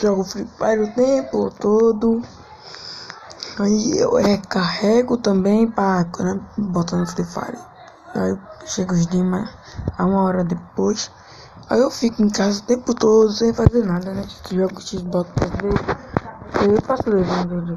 jogo Free Fire o tempo todo. Aí eu recarrego também para né, botar no Free Fire. Aí chega os dias a uma hora depois. Aí eu fico em casa o tempo todo sem fazer nada, né? Jogo Xbox pra ver. Eu faço levando